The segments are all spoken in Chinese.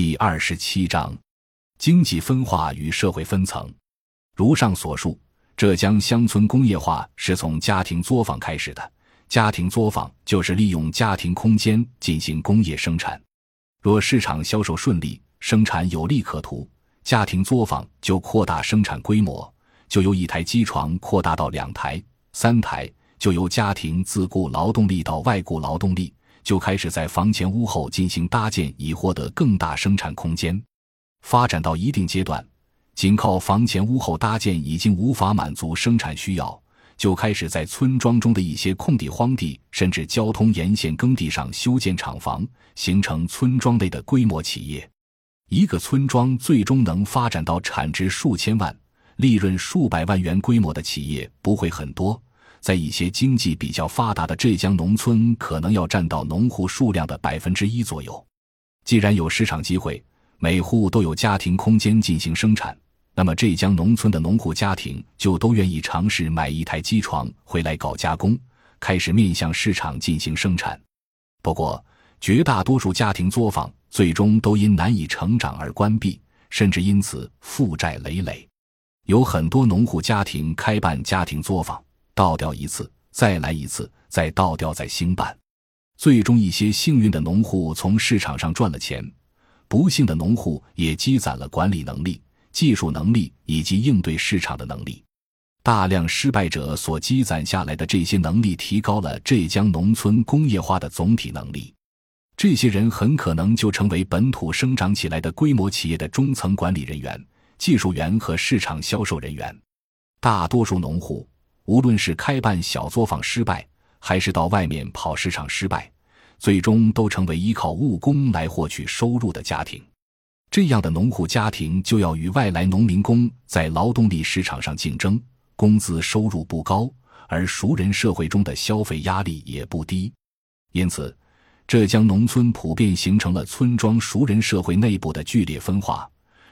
第二十七章，经济分化与社会分层。如上所述，浙江乡村工业化是从家庭作坊开始的。家庭作坊就是利用家庭空间进行工业生产。若市场销售顺利，生产有利可图，家庭作坊就扩大生产规模，就由一台机床扩大到两台、三台，就由家庭自雇劳动力到外雇劳动力。就开始在房前屋后进行搭建，以获得更大生产空间。发展到一定阶段，仅靠房前屋后搭建已经无法满足生产需要，就开始在村庄中的一些空地、荒地，甚至交通沿线耕地上修建厂房，形成村庄内的规模企业。一个村庄最终能发展到产值数千万、利润数百万元规模的企业不会很多。在一些经济比较发达的浙江农村，可能要占到农户数量的百分之一左右。既然有市场机会，每户都有家庭空间进行生产，那么浙江农村的农户家庭就都愿意尝试买一台机床回来搞加工，开始面向市场进行生产。不过，绝大多数家庭作坊最终都因难以成长而关闭，甚至因此负债累累。有很多农户家庭开办家庭作坊。倒掉一次，再来一次，再倒掉，再兴办，最终一些幸运的农户从市场上赚了钱，不幸的农户也积攒了管理能力、技术能力以及应对市场的能力。大量失败者所积攒下来的这些能力，提高了浙江农村工业化的总体能力。这些人很可能就成为本土生长起来的规模企业的中层管理人员、技术员和市场销售人员。大多数农户。无论是开办小作坊失败，还是到外面跑市场失败，最终都成为依靠务工来获取收入的家庭。这样的农户家庭就要与外来农民工在劳动力市场上竞争，工资收入不高，而熟人社会中的消费压力也不低。因此，浙江农村普遍形成了村庄熟人社会内部的剧烈分化。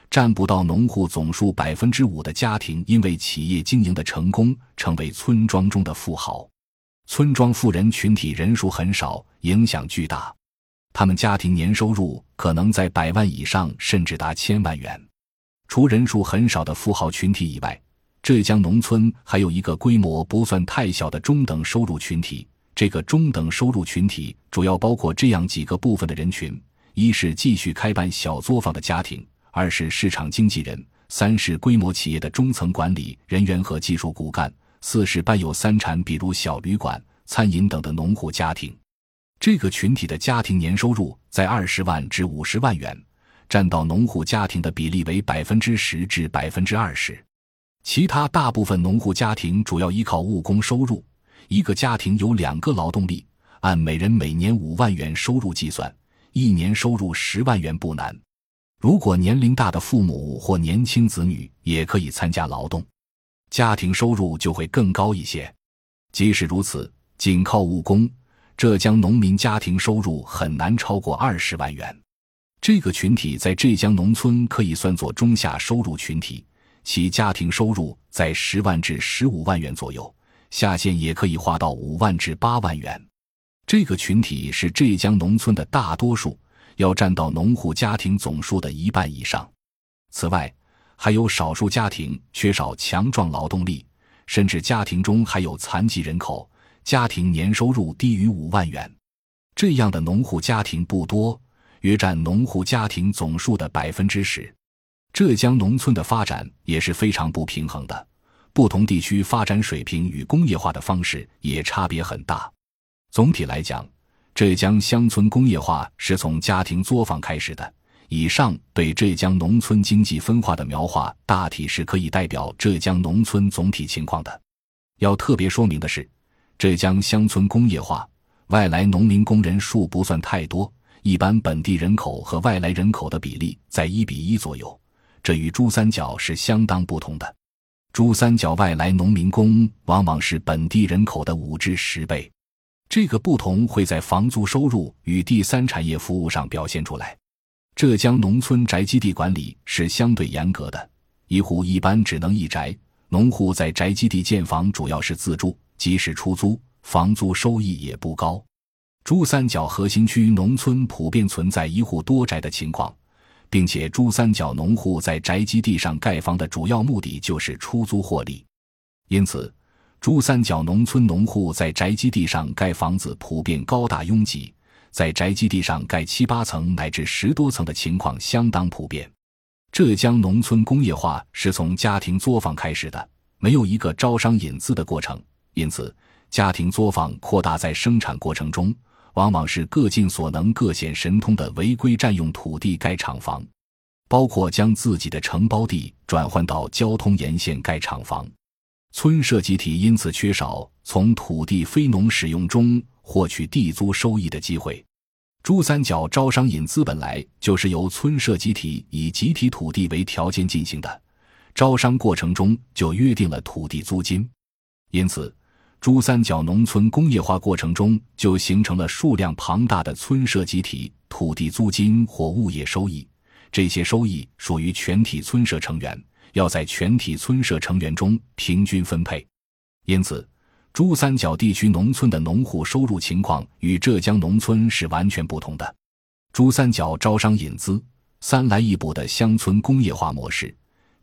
占不到农户总数百分之五的家庭，因为企业经营的成功，成为村庄中的富豪。村庄富人群体人数很少，影响巨大。他们家庭年收入可能在百万以上，甚至达千万元。除人数很少的富豪群体以外，浙江农村还有一个规模不算太小的中等收入群体。这个中等收入群体主要包括这样几个部分的人群：一是继续开办小作坊的家庭。二是市场经纪人，三是规模企业的中层管理人员和技术骨干，四是伴有三产，比如小旅馆、餐饮等的农户家庭。这个群体的家庭年收入在二十万至五十万元，占到农户家庭的比例为百分之十至百分之二十。其他大部分农户家庭主要依靠务工收入，一个家庭有两个劳动力，按每人每年五万元收入计算，一年收入十万元不难。如果年龄大的父母或年轻子女也可以参加劳动，家庭收入就会更高一些。即使如此，仅靠务工，浙江农民家庭收入很难超过二十万元。这个群体在浙江农村可以算作中下收入群体，其家庭收入在十万至十五万元左右，下限也可以划到五万至八万元。这个群体是浙江农村的大多数。要占到农户家庭总数的一半以上。此外，还有少数家庭缺少强壮劳动力，甚至家庭中还有残疾人口，家庭年收入低于五万元。这样的农户家庭不多，约占农户家庭总数的百分之十。浙江农村的发展也是非常不平衡的，不同地区发展水平与工业化的方式也差别很大。总体来讲。浙江乡村工业化是从家庭作坊开始的。以上对浙江农村经济分化的描画，大体是可以代表浙江农村总体情况的。要特别说明的是，浙江乡村工业化外来农民工人数不算太多，一般本地人口和外来人口的比例在一比一左右，这与珠三角是相当不同的。珠三角外来农民工往往是本地人口的五至十倍。这个不同会在房租收入与第三产业服务上表现出来。浙江农村宅基地管理是相对严格的，一户一般只能一宅，农户在宅基地建房主要是自住，即使出租，房租收益也不高。珠三角核心区农村普遍存在一户多宅的情况，并且珠三角农户在宅基地上盖房的主要目的就是出租获利，因此，珠三角农村农户在宅基地上盖房子普遍高大拥挤，在宅基地上盖七八层乃至十多层的情况相当普遍。浙江农村工业化是从家庭作坊开始的，没有一个招商引资的过程，因此，家庭作坊扩大在生产过程中。往往是各尽所能、各显神通的违规占用土地盖厂房，包括将自己的承包地转换到交通沿线盖厂房。村社集体因此缺少从土地非农使用中获取地租收益的机会。珠三角招商引资本来就是由村社集体以集体土地为条件进行的，招商过程中就约定了土地租金，因此。珠三角农村工业化过程中，就形成了数量庞大的村社集体土地租金或物业收益。这些收益属于全体村社成员，要在全体村社成员中平均分配。因此，珠三角地区农村的农户收入情况与浙江农村是完全不同的。珠三角招商引资、三来一补的乡村工业化模式，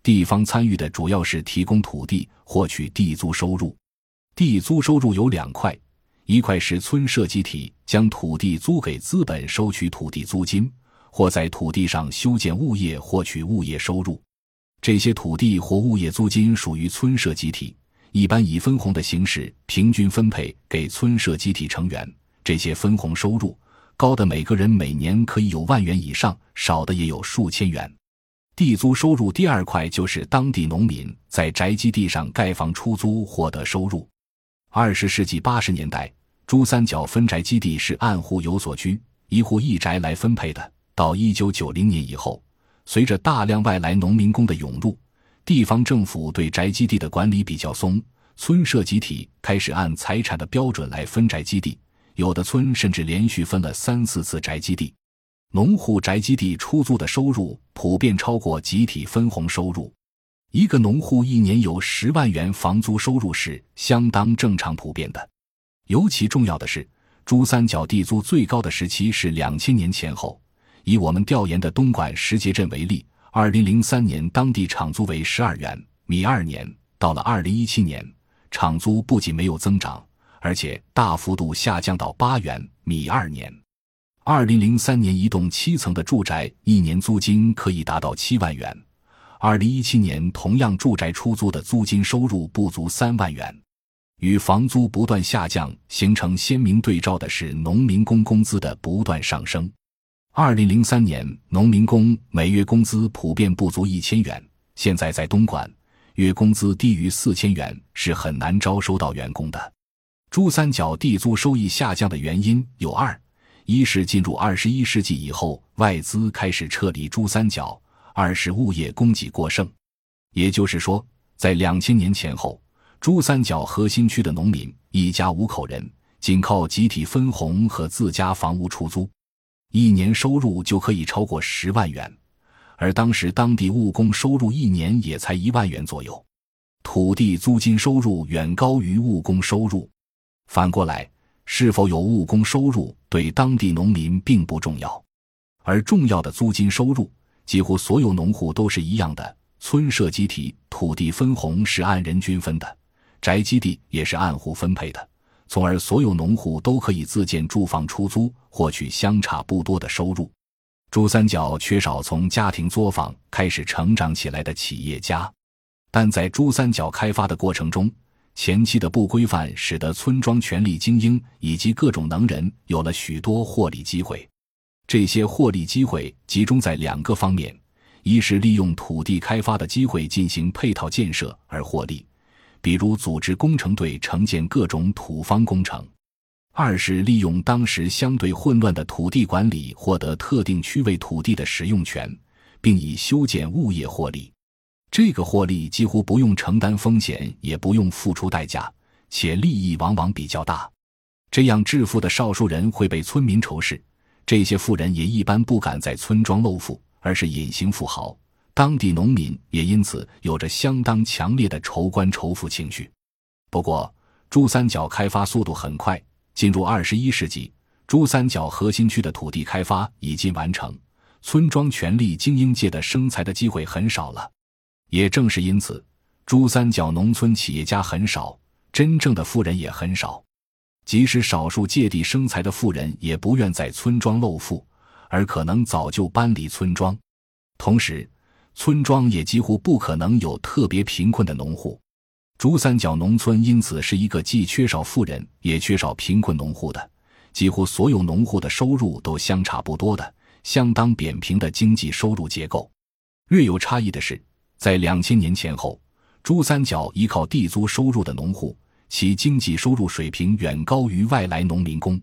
地方参与的主要是提供土地，获取地租收入。地租收入有两块，一块是村社集体将土地租给资本收取土地租金，或在土地上修建物业获取物业收入。这些土地或物业租金属于村社集体，一般以分红的形式平均分配给村社集体成员。这些分红收入高的每个人每年可以有万元以上，少的也有数千元。地租收入第二块就是当地农民在宅基地上盖房出租获得收入。二十世纪八十年代，珠三角分宅基地是按户有所居，一户一宅来分配的。到一九九零年以后，随着大量外来农民工的涌入，地方政府对宅基地的管理比较松，村社集体开始按财产的标准来分宅基地，有的村甚至连续分了三四次宅基地。农户宅基地出租的收入普遍超过集体分红收入。一个农户一年有十万元房租收入是相当正常普遍的，尤其重要的是，珠三角地租最高的时期是两千年前后。以我们调研的东莞石碣镇为例，二零零三年当地场租为十二元米二年，到了二零一七年，场租不仅没有增长，而且大幅度下降到八元米二年。二零零三年一栋七层的住宅一年租金可以达到七万元。二零一七年，同样住宅出租的租金收入不足三万元，与房租不断下降形成鲜明对照的是农民工工资的不断上升。二零零三年，农民工每月工资普遍不足一千元，现在在东莞，月工资低于四千元是很难招收到员工的。珠三角地租收益下降的原因有二：一是进入二十一世纪以后，外资开始撤离珠三角。二是物业供给过剩，也就是说，在两千年前后，珠三角核心区的农民一家五口人，仅靠集体分红和自家房屋出租，一年收入就可以超过十万元，而当时当地务工收入一年也才一万元左右，土地租金收入远高于务工收入。反过来，是否有务工收入对当地农民并不重要，而重要的租金收入。几乎所有农户都是一样的，村社集体土地分红是按人均分的，宅基地也是按户分配的，从而所有农户都可以自建住房出租，获取相差不多的收入。珠三角缺少从家庭作坊开始成长起来的企业家，但在珠三角开发的过程中，前期的不规范使得村庄权力精英以及各种能人有了许多获利机会。这些获利机会集中在两个方面：一是利用土地开发的机会进行配套建设而获利，比如组织工程队承建各种土方工程；二是利用当时相对混乱的土地管理获得特定区位土地的使用权，并以修建物业获利。这个获利几乎不用承担风险，也不用付出代价，且利益往往比较大。这样致富的少数人会被村民仇视。这些富人也一般不敢在村庄露富，而是隐形富豪。当地农民也因此有着相当强烈的仇官仇富情绪。不过，珠三角开发速度很快，进入二十一世纪，珠三角核心区的土地开发已经完成，村庄权力精英界的生财的机会很少了。也正是因此，珠三角农村企业家很少，真正的富人也很少。即使少数借地生财的富人，也不愿在村庄露富，而可能早就搬离村庄。同时，村庄也几乎不可能有特别贫困的农户。珠三角农村因此是一个既缺少富人，也缺少贫困农户的，几乎所有农户的收入都相差不多的。相当扁平的经济收入结构，略有差异的是，在两千年前后，珠三角依靠地租收入的农户，其经济收入水平远高于外来农民工。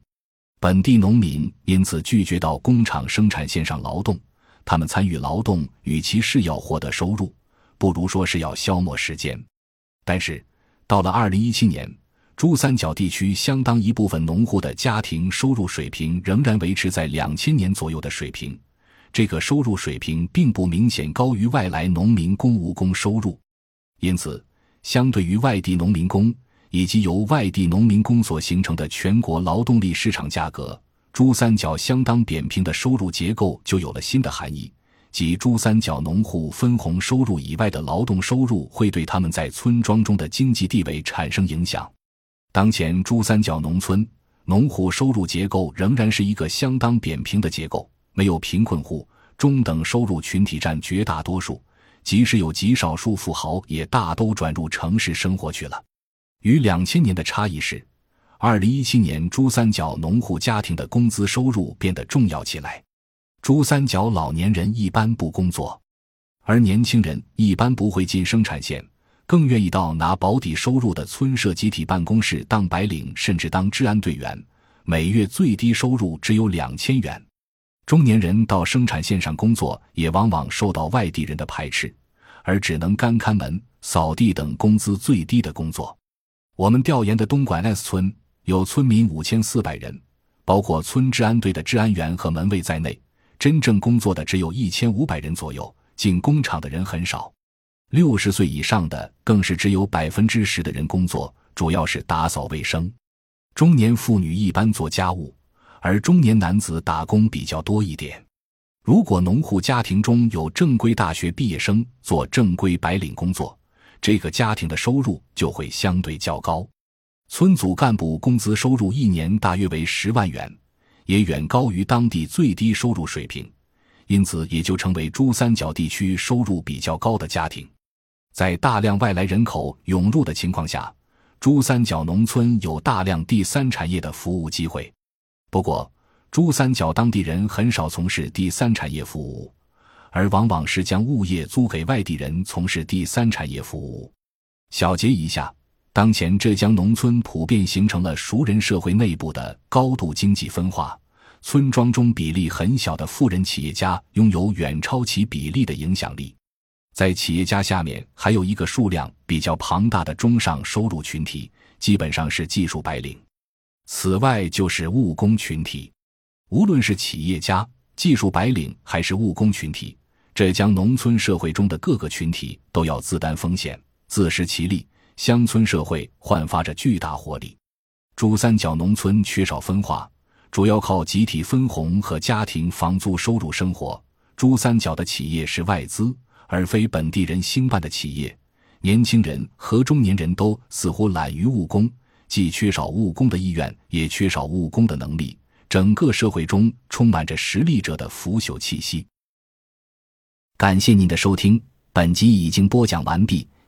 本地农民因此拒绝到工厂生产线上劳动，他们参与劳动，与其是要获得收入，不如说是要消磨时间。但是，到了二零一七年。珠三角地区相当一部分农户的家庭收入水平仍然维持在两千年左右的水平，这个收入水平并不明显高于外来农民工务工收入，因此，相对于外地农民工以及由外地农民工所形成的全国劳动力市场价格，珠三角相当扁平的收入结构就有了新的含义，即珠三角农户分红收入以外的劳动收入会对他们在村庄中的经济地位产生影响。当前珠三角农村农户收入结构仍然是一个相当扁平的结构，没有贫困户，中等收入群体占绝大多数，即使有极少数富豪，也大都转入城市生活去了。与两千年的差异是，二零一七年珠三角农户家庭的工资收入变得重要起来。珠三角老年人一般不工作，而年轻人一般不会进生产线。更愿意到拿保底收入的村社集体办公室当白领，甚至当治安队员，每月最低收入只有两千元。中年人到生产线上工作，也往往受到外地人的排斥，而只能干看门、扫地等工资最低的工作。我们调研的东莞 S 村有村民五千四百人，包括村治安队的治安员和门卫在内，真正工作的只有一千五百人左右，进工厂的人很少。六十岁以上的更是只有百分之十的人工作，主要是打扫卫生。中年妇女一般做家务，而中年男子打工比较多一点。如果农户家庭中有正规大学毕业生做正规白领工作，这个家庭的收入就会相对较高。村组干部工资收入一年大约为十万元，也远高于当地最低收入水平，因此也就成为珠三角地区收入比较高的家庭。在大量外来人口涌入的情况下，珠三角农村有大量第三产业的服务机会。不过，珠三角当地人很少从事第三产业服务，而往往是将物业租给外地人从事第三产业服务。小结一下，当前浙江农村普遍形成了熟人社会内部的高度经济分化，村庄中比例很小的富人企业家拥有远超其比例的影响力。在企业家下面，还有一个数量比较庞大的中上收入群体，基本上是技术白领。此外，就是务工群体。无论是企业家、技术白领，还是务工群体，浙江农村社会中的各个群体都要自担风险、自食其力。乡村社会焕发着巨大活力。珠三角农村缺少分化，主要靠集体分红和家庭房租收入生活。珠三角的企业是外资。而非本地人兴办的企业，年轻人和中年人都似乎懒于务工，既缺少务工的意愿，也缺少务工的能力。整个社会中充满着实力者的腐朽气息。感谢您的收听，本集已经播讲完毕。